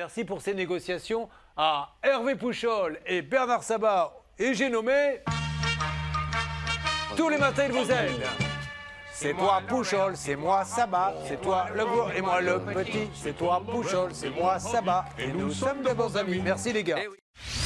Merci pour ces négociations à Hervé Pouchol et Bernard Sabat. Et j'ai nommé. Tous les matins, ils vous aident. C'est toi Pouchol, c'est moi Sabat, c'est toi le gros et moi le petit, c'est toi Pouchol, c'est moi Sabat, et nous sommes de bons amis. Merci les gars. Eh